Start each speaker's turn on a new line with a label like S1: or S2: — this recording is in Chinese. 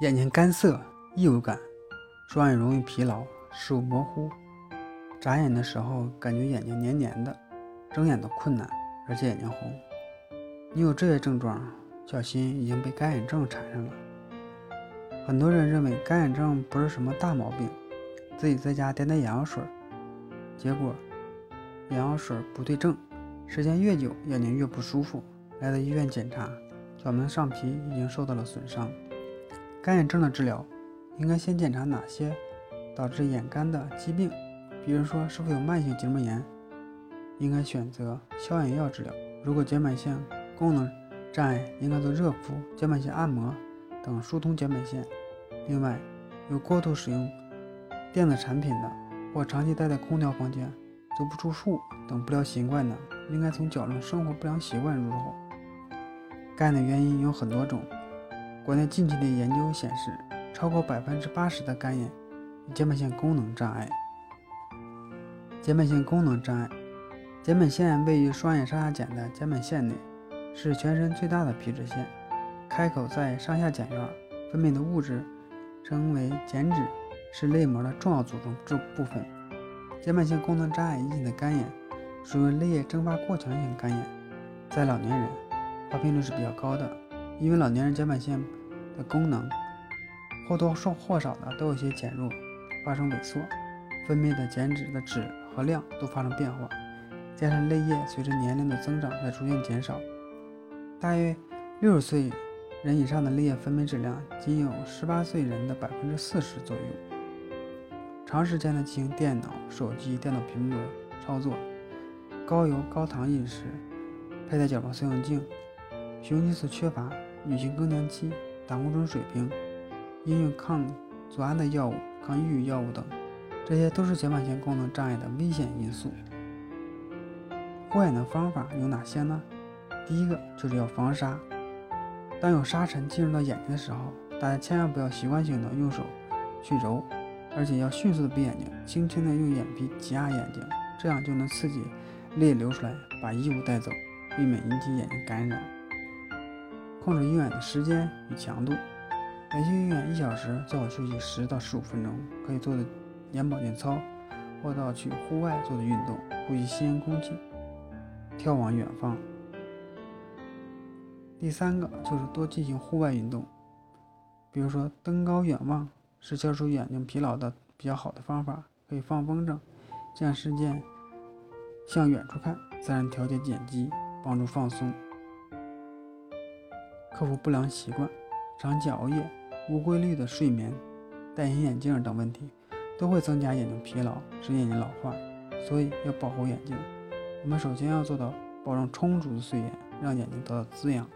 S1: 眼睛干涩、异物感，双眼容易疲劳、视物模糊，眨眼的时候感觉眼睛黏黏的，睁眼都困难，而且眼睛红。你有这些症状，小心已经被干眼症缠上了。很多人认为干眼症不是什么大毛病，自己在家点点眼药水，结果眼药水不对症，时间越久眼睛越不舒服，来到医院检查，表明上皮已经受到了损伤。干眼症的治疗应该先检查哪些导致眼干的疾病，比如说是否有慢性结膜炎，应该选择消炎药治疗。如果睑板腺功能障碍，应该做热敷、睑板腺按摩等疏通睑板腺。另外，有过度使用电子产品的，或长期待在空调房间、足不出户等不良习惯的，应该从矫正生活不良习惯入手。干的原因有很多种。国内近期的研究显示，超过百分之八十的干眼有睑板腺功能障碍。睑板腺功能障碍，睑板腺位于双眼上下睑的睑板腺内，是全身最大的皮脂腺，开口在上下睑缘，分泌的物质称为睑脂，是泪膜的重要组成部部分。睑板腺功能障碍引起的干眼，属于泪液蒸发过强性干眼，在老年人发病率是比较高的。因为老年人睑板腺的功能或多或少的都有些减弱，发生萎缩，分泌的减脂的脂和量都发生变化，加上泪液随着年龄的增长在逐渐减少，大约六十岁人以上的泪液分泌质量仅有十八岁人的百分之四十左右。长时间的进行电脑、手机、电脑屏幕的操作，高油高糖饮食，佩戴角膜塑形镜，雄激素缺乏。女性更年期、胆固醇水平、应用抗组胺的药物、抗抑郁药物等，这些都是睑板腺功能障碍的危险因素。护眼的方法有哪些呢？第一个就是要防沙。当有沙尘进入到眼睛的时候，大家千万不要习惯性的用手去揉，而且要迅速的闭眼睛，轻轻的用眼皮挤压眼睛，这样就能刺激泪流出来，把异物带走，避免引起眼睛感染。控制用眼的时间与强度，连续用眼一小时，最好休息十到十五分钟。可以做的眼保健操，或到去户外做的运动，呼吸新鲜空气，眺望远方。第三个就是多进行户外运动，比如说登高远望，是消除眼睛疲劳的比较好的方法。可以放风筝，这样视线向远处看，自然调节眼肌，帮助放松。克服不良习惯，长期熬夜、无规律的睡眠、戴隐形眼镜等问题，都会增加眼睛疲劳，使眼睛老化。所以要保护眼睛，我们首先要做到保证充足的睡眠，让眼睛得到滋养。